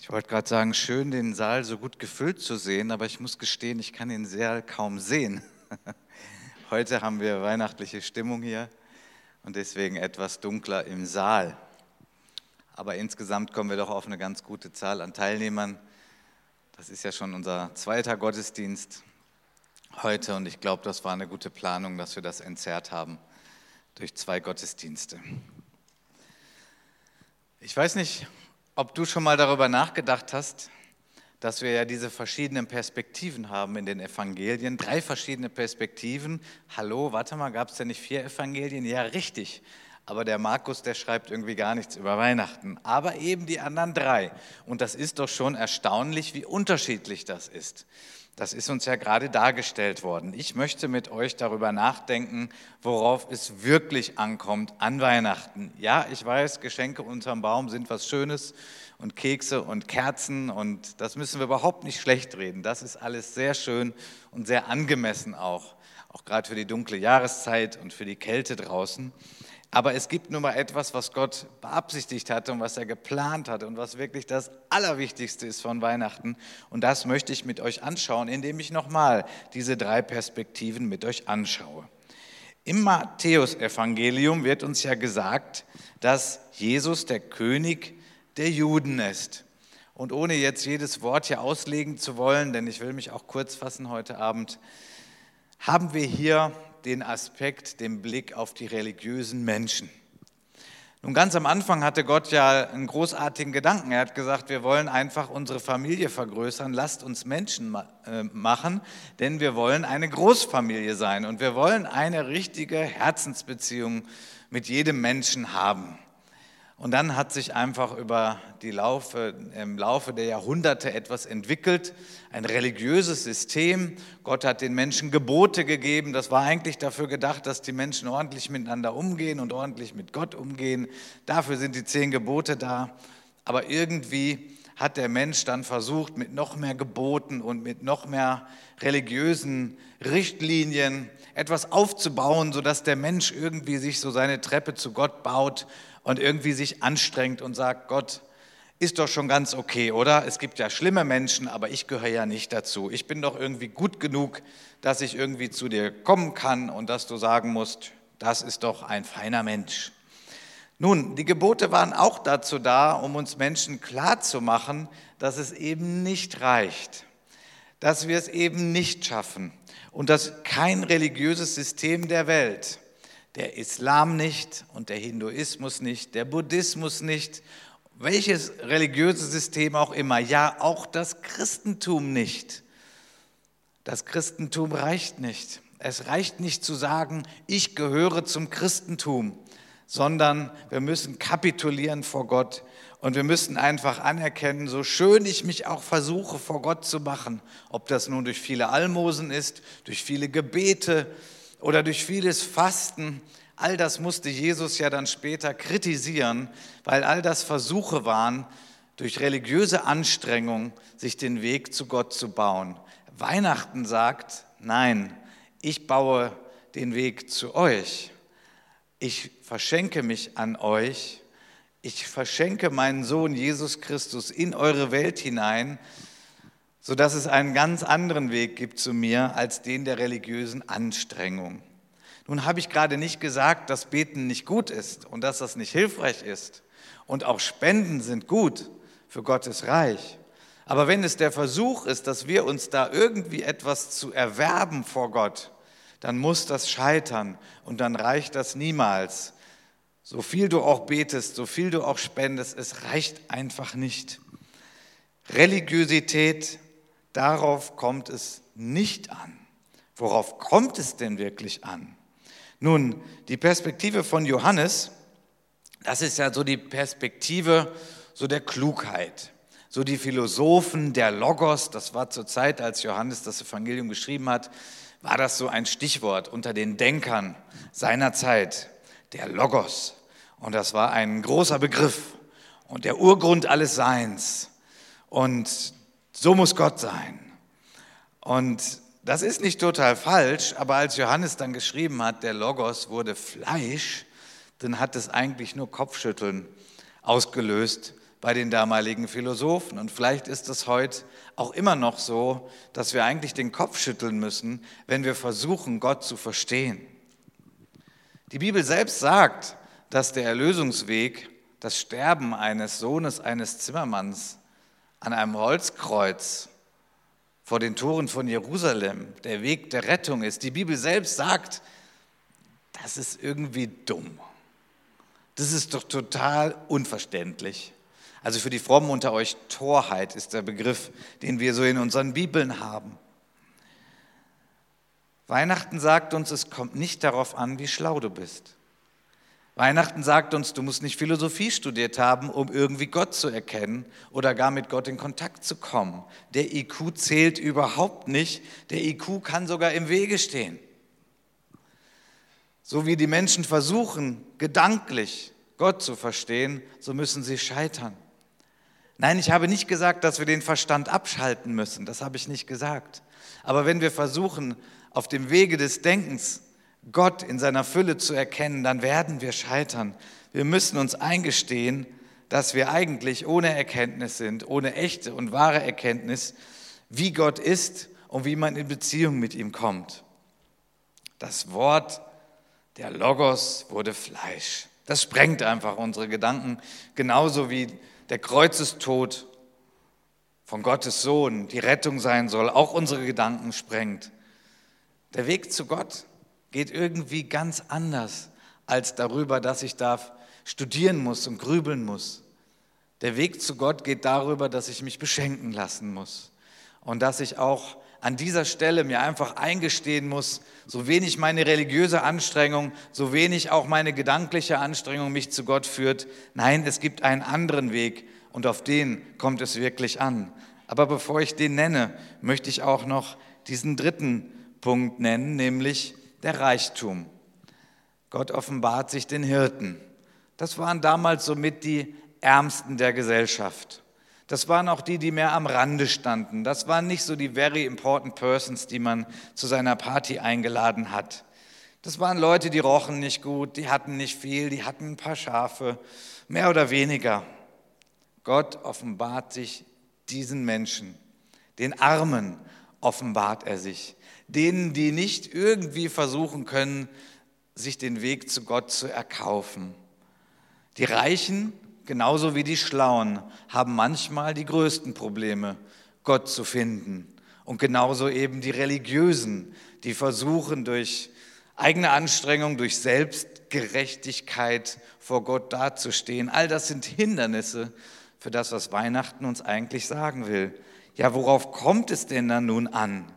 Ich wollte gerade sagen, schön den Saal so gut gefüllt zu sehen, aber ich muss gestehen, ich kann den Saal kaum sehen. Heute haben wir weihnachtliche Stimmung hier und deswegen etwas dunkler im Saal. Aber insgesamt kommen wir doch auf eine ganz gute Zahl an Teilnehmern. Das ist ja schon unser zweiter Gottesdienst heute und ich glaube, das war eine gute Planung, dass wir das entzerrt haben durch zwei Gottesdienste. Ich weiß nicht, ob du schon mal darüber nachgedacht hast, dass wir ja diese verschiedenen Perspektiven haben in den Evangelien. Drei verschiedene Perspektiven. Hallo, warte mal, gab es denn nicht vier Evangelien? Ja, richtig. Aber der Markus, der schreibt irgendwie gar nichts über Weihnachten. Aber eben die anderen drei. Und das ist doch schon erstaunlich, wie unterschiedlich das ist. Das ist uns ja gerade dargestellt worden. Ich möchte mit euch darüber nachdenken, worauf es wirklich ankommt an Weihnachten. Ja, ich weiß, Geschenke unterm Baum sind was Schönes und Kekse und Kerzen und das müssen wir überhaupt nicht schlecht reden. Das ist alles sehr schön und sehr angemessen auch, auch gerade für die dunkle Jahreszeit und für die Kälte draußen. Aber es gibt nun mal etwas, was Gott beabsichtigt hatte und was er geplant hatte und was wirklich das Allerwichtigste ist von Weihnachten. Und das möchte ich mit euch anschauen, indem ich nochmal diese drei Perspektiven mit euch anschaue. Im Matthäusevangelium wird uns ja gesagt, dass Jesus der König der Juden ist. Und ohne jetzt jedes Wort hier auslegen zu wollen, denn ich will mich auch kurz fassen heute Abend, haben wir hier den Aspekt, den Blick auf die religiösen Menschen. Nun, ganz am Anfang hatte Gott ja einen großartigen Gedanken. Er hat gesagt, wir wollen einfach unsere Familie vergrößern, lasst uns Menschen äh, machen, denn wir wollen eine Großfamilie sein und wir wollen eine richtige Herzensbeziehung mit jedem Menschen haben. Und dann hat sich einfach über die Laufe, im Laufe der Jahrhunderte etwas entwickelt, ein religiöses System. Gott hat den Menschen Gebote gegeben. Das war eigentlich dafür gedacht, dass die Menschen ordentlich miteinander umgehen und ordentlich mit Gott umgehen. Dafür sind die zehn Gebote da. Aber irgendwie hat der Mensch dann versucht, mit noch mehr Geboten und mit noch mehr religiösen Richtlinien etwas aufzubauen, sodass der Mensch irgendwie sich so seine Treppe zu Gott baut und irgendwie sich anstrengt und sagt, Gott, ist doch schon ganz okay, oder? Es gibt ja schlimme Menschen, aber ich gehöre ja nicht dazu. Ich bin doch irgendwie gut genug, dass ich irgendwie zu dir kommen kann und dass du sagen musst, das ist doch ein feiner Mensch. Nun, die Gebote waren auch dazu da, um uns Menschen klarzumachen, dass es eben nicht reicht, dass wir es eben nicht schaffen und dass kein religiöses System der Welt der Islam nicht und der Hinduismus nicht, der Buddhismus nicht, welches religiöse System auch immer, ja auch das Christentum nicht. Das Christentum reicht nicht. Es reicht nicht zu sagen, ich gehöre zum Christentum, sondern wir müssen kapitulieren vor Gott und wir müssen einfach anerkennen, so schön ich mich auch versuche vor Gott zu machen, ob das nun durch viele Almosen ist, durch viele Gebete, oder durch vieles Fasten, all das musste Jesus ja dann später kritisieren, weil all das Versuche waren, durch religiöse Anstrengung sich den Weg zu Gott zu bauen. Weihnachten sagt, nein, ich baue den Weg zu euch. Ich verschenke mich an euch. Ich verschenke meinen Sohn Jesus Christus in eure Welt hinein, sodass es einen ganz anderen Weg gibt zu mir als den der religiösen Anstrengung. Nun habe ich gerade nicht gesagt, dass Beten nicht gut ist und dass das nicht hilfreich ist. Und auch Spenden sind gut für Gottes Reich. Aber wenn es der Versuch ist, dass wir uns da irgendwie etwas zu erwerben vor Gott, dann muss das scheitern und dann reicht das niemals. So viel du auch betest, so viel du auch spendest, es reicht einfach nicht. Religiosität Darauf kommt es nicht an. Worauf kommt es denn wirklich an? Nun, die Perspektive von Johannes, das ist ja so die Perspektive so der Klugheit. So die Philosophen der Logos, das war zur Zeit, als Johannes das Evangelium geschrieben hat, war das so ein Stichwort unter den Denkern seiner Zeit, der Logos. Und das war ein großer Begriff und der Urgrund alles Seins. Und so muss Gott sein. Und das ist nicht total falsch, aber als Johannes dann geschrieben hat, der Logos wurde Fleisch, dann hat es eigentlich nur Kopfschütteln ausgelöst, bei den damaligen Philosophen. Und vielleicht ist es heute auch immer noch so, dass wir eigentlich den Kopf schütteln müssen, wenn wir versuchen, Gott zu verstehen. Die Bibel selbst sagt, dass der Erlösungsweg, das Sterben eines Sohnes eines Zimmermanns an einem Holzkreuz vor den Toren von Jerusalem der Weg der Rettung ist. Die Bibel selbst sagt, das ist irgendwie dumm. Das ist doch total unverständlich. Also für die Frommen unter euch, Torheit ist der Begriff, den wir so in unseren Bibeln haben. Weihnachten sagt uns, es kommt nicht darauf an, wie schlau du bist. Weihnachten sagt uns, du musst nicht Philosophie studiert haben, um irgendwie Gott zu erkennen oder gar mit Gott in Kontakt zu kommen. Der IQ zählt überhaupt nicht. Der IQ kann sogar im Wege stehen. So wie die Menschen versuchen, gedanklich Gott zu verstehen, so müssen sie scheitern. Nein, ich habe nicht gesagt, dass wir den Verstand abschalten müssen. Das habe ich nicht gesagt. Aber wenn wir versuchen, auf dem Wege des Denkens Gott in seiner Fülle zu erkennen, dann werden wir scheitern. Wir müssen uns eingestehen, dass wir eigentlich ohne Erkenntnis sind, ohne echte und wahre Erkenntnis, wie Gott ist und wie man in Beziehung mit ihm kommt. Das Wort, der Logos, wurde Fleisch. Das sprengt einfach unsere Gedanken, genauso wie der Kreuzestod von Gottes Sohn die Rettung sein soll, auch unsere Gedanken sprengt. Der Weg zu Gott geht irgendwie ganz anders als darüber, dass ich da studieren muss und grübeln muss. Der Weg zu Gott geht darüber, dass ich mich beschenken lassen muss und dass ich auch an dieser Stelle mir einfach eingestehen muss, so wenig meine religiöse Anstrengung, so wenig auch meine gedankliche Anstrengung mich zu Gott führt. Nein, es gibt einen anderen Weg und auf den kommt es wirklich an. Aber bevor ich den nenne, möchte ich auch noch diesen dritten Punkt nennen, nämlich der Reichtum. Gott offenbart sich den Hirten. Das waren damals somit die Ärmsten der Gesellschaft. Das waren auch die, die mehr am Rande standen. Das waren nicht so die very important persons, die man zu seiner Party eingeladen hat. Das waren Leute, die rochen nicht gut, die hatten nicht viel, die hatten ein paar Schafe, mehr oder weniger. Gott offenbart sich diesen Menschen, den Armen offenbart er sich denen, die nicht irgendwie versuchen können, sich den Weg zu Gott zu erkaufen. Die Reichen, genauso wie die Schlauen, haben manchmal die größten Probleme, Gott zu finden. Und genauso eben die Religiösen, die versuchen durch eigene Anstrengung, durch Selbstgerechtigkeit vor Gott dazustehen. All das sind Hindernisse für das, was Weihnachten uns eigentlich sagen will. Ja, worauf kommt es denn dann nun an?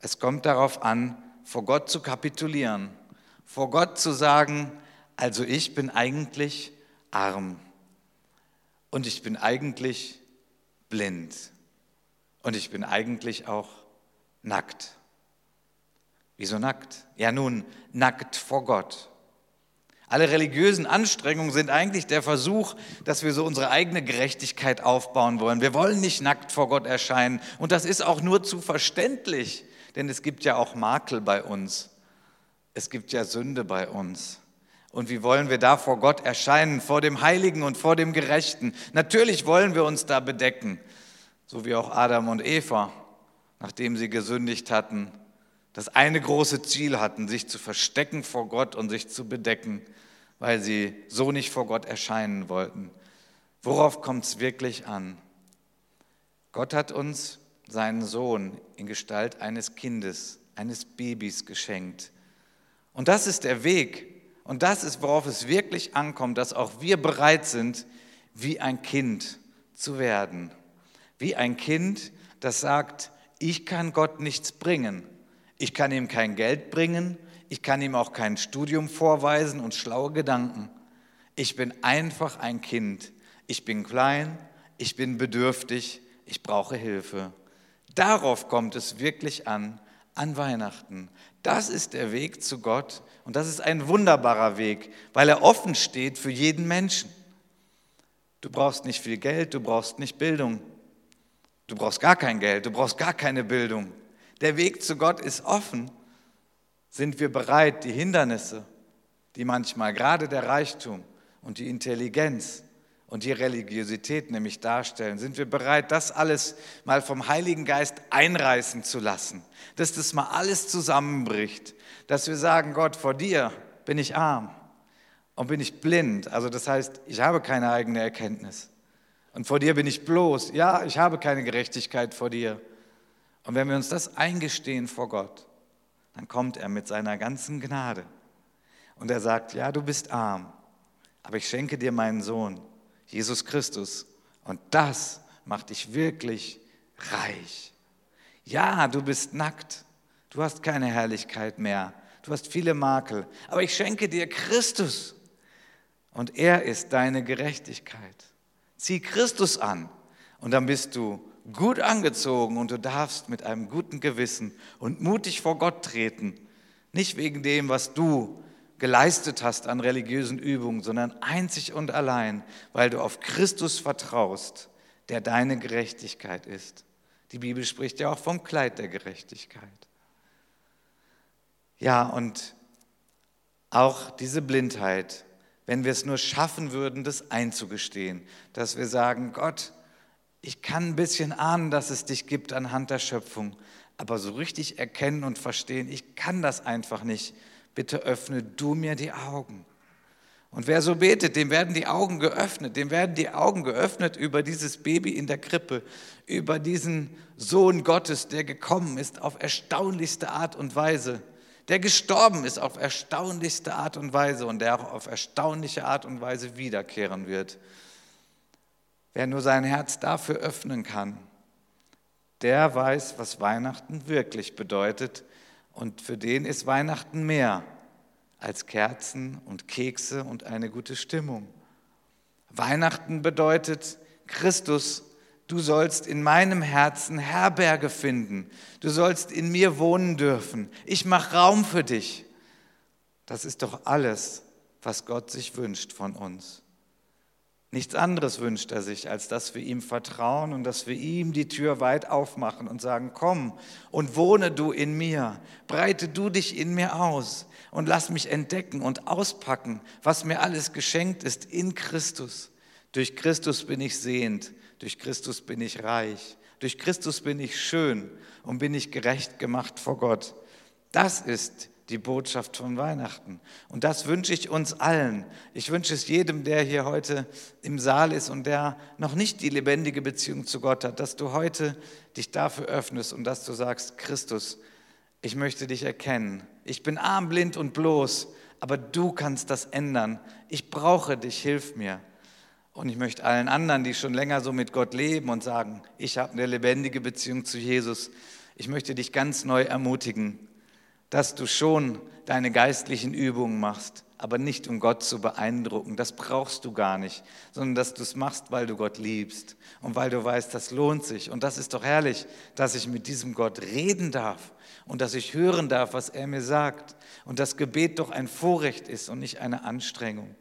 Es kommt darauf an, vor Gott zu kapitulieren, vor Gott zu sagen, also ich bin eigentlich arm und ich bin eigentlich blind und ich bin eigentlich auch nackt. Wieso nackt? Ja nun, nackt vor Gott. Alle religiösen Anstrengungen sind eigentlich der Versuch, dass wir so unsere eigene Gerechtigkeit aufbauen wollen. Wir wollen nicht nackt vor Gott erscheinen. Und das ist auch nur zu verständlich. Denn es gibt ja auch Makel bei uns. Es gibt ja Sünde bei uns. Und wie wollen wir da vor Gott erscheinen, vor dem Heiligen und vor dem Gerechten? Natürlich wollen wir uns da bedecken, so wie auch Adam und Eva, nachdem sie gesündigt hatten, das eine große Ziel hatten, sich zu verstecken vor Gott und sich zu bedecken, weil sie so nicht vor Gott erscheinen wollten. Worauf kommt es wirklich an? Gott hat uns seinen Sohn in Gestalt eines Kindes, eines Babys geschenkt. Und das ist der Weg. Und das ist, worauf es wirklich ankommt, dass auch wir bereit sind, wie ein Kind zu werden. Wie ein Kind, das sagt, ich kann Gott nichts bringen. Ich kann ihm kein Geld bringen. Ich kann ihm auch kein Studium vorweisen und schlaue Gedanken. Ich bin einfach ein Kind. Ich bin klein. Ich bin bedürftig. Ich brauche Hilfe. Darauf kommt es wirklich an, an Weihnachten. Das ist der Weg zu Gott und das ist ein wunderbarer Weg, weil er offen steht für jeden Menschen. Du brauchst nicht viel Geld, du brauchst nicht Bildung. Du brauchst gar kein Geld, du brauchst gar keine Bildung. Der Weg zu Gott ist offen. Sind wir bereit, die Hindernisse, die manchmal gerade der Reichtum und die Intelligenz und die Religiosität nämlich darstellen, sind wir bereit, das alles mal vom Heiligen Geist einreißen zu lassen, dass das mal alles zusammenbricht, dass wir sagen, Gott, vor dir bin ich arm und bin ich blind, also das heißt, ich habe keine eigene Erkenntnis. Und vor dir bin ich bloß, ja, ich habe keine Gerechtigkeit vor dir. Und wenn wir uns das eingestehen vor Gott, dann kommt er mit seiner ganzen Gnade. Und er sagt, ja, du bist arm, aber ich schenke dir meinen Sohn Jesus Christus. Und das macht dich wirklich reich. Ja, du bist nackt. Du hast keine Herrlichkeit mehr. Du hast viele Makel. Aber ich schenke dir Christus. Und er ist deine Gerechtigkeit. Zieh Christus an. Und dann bist du gut angezogen und du darfst mit einem guten Gewissen und mutig vor Gott treten. Nicht wegen dem, was du geleistet hast an religiösen Übungen, sondern einzig und allein, weil du auf Christus vertraust, der deine Gerechtigkeit ist. Die Bibel spricht ja auch vom Kleid der Gerechtigkeit. Ja, und auch diese Blindheit, wenn wir es nur schaffen würden, das einzugestehen, dass wir sagen, Gott, ich kann ein bisschen ahnen, dass es dich gibt anhand der Schöpfung, aber so richtig erkennen und verstehen, ich kann das einfach nicht bitte öffne du mir die Augen. Und wer so betet, dem werden die Augen geöffnet, dem werden die Augen geöffnet über dieses Baby in der Krippe, über diesen Sohn Gottes, der gekommen ist auf erstaunlichste Art und Weise, der gestorben ist auf erstaunlichste Art und Weise und der auch auf erstaunliche Art und Weise wiederkehren wird. Wer nur sein Herz dafür öffnen kann, der weiß, was Weihnachten wirklich bedeutet und für den ist Weihnachten mehr als Kerzen und Kekse und eine gute Stimmung. Weihnachten bedeutet, Christus, du sollst in meinem Herzen Herberge finden. Du sollst in mir wohnen dürfen. Ich mache Raum für dich. Das ist doch alles, was Gott sich wünscht von uns. Nichts anderes wünscht er sich, als dass wir ihm vertrauen und dass wir ihm die Tür weit aufmachen und sagen, komm und wohne du in mir, breite du dich in mir aus und lass mich entdecken und auspacken, was mir alles geschenkt ist in Christus. Durch Christus bin ich sehend, durch Christus bin ich reich, durch Christus bin ich schön und bin ich gerecht gemacht vor Gott. Das ist die Botschaft von Weihnachten. Und das wünsche ich uns allen. Ich wünsche es jedem, der hier heute im Saal ist und der noch nicht die lebendige Beziehung zu Gott hat, dass du heute dich dafür öffnest und dass du sagst, Christus, ich möchte dich erkennen. Ich bin arm, blind und bloß, aber du kannst das ändern. Ich brauche dich, hilf mir. Und ich möchte allen anderen, die schon länger so mit Gott leben und sagen, ich habe eine lebendige Beziehung zu Jesus, ich möchte dich ganz neu ermutigen, dass du schon deine geistlichen Übungen machst, aber nicht um Gott zu beeindrucken. Das brauchst du gar nicht, sondern dass du es machst, weil du Gott liebst und weil du weißt, das lohnt sich. Und das ist doch herrlich, dass ich mit diesem Gott reden darf und dass ich hören darf, was er mir sagt. Und das Gebet doch ein Vorrecht ist und nicht eine Anstrengung.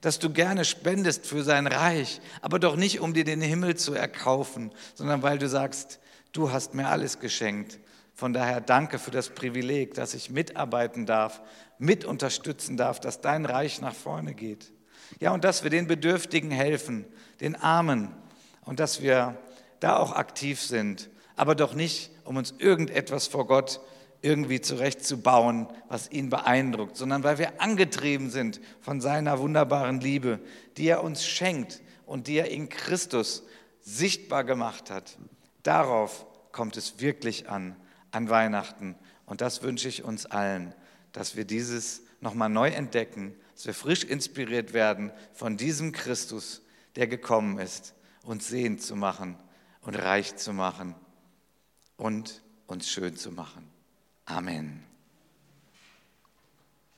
Dass du gerne spendest für sein Reich, aber doch nicht, um dir den Himmel zu erkaufen, sondern weil du sagst, du hast mir alles geschenkt von daher danke für das Privileg, dass ich mitarbeiten darf, mit unterstützen darf, dass dein Reich nach vorne geht. Ja, und dass wir den Bedürftigen helfen, den Armen und dass wir da auch aktiv sind, aber doch nicht, um uns irgendetwas vor Gott irgendwie zurechtzubauen, was ihn beeindruckt, sondern weil wir angetrieben sind von seiner wunderbaren Liebe, die er uns schenkt und die er in Christus sichtbar gemacht hat. Darauf kommt es wirklich an an Weihnachten. Und das wünsche ich uns allen, dass wir dieses nochmal neu entdecken, dass wir frisch inspiriert werden von diesem Christus, der gekommen ist, uns sehend zu machen und reich zu machen und uns schön zu machen. Amen.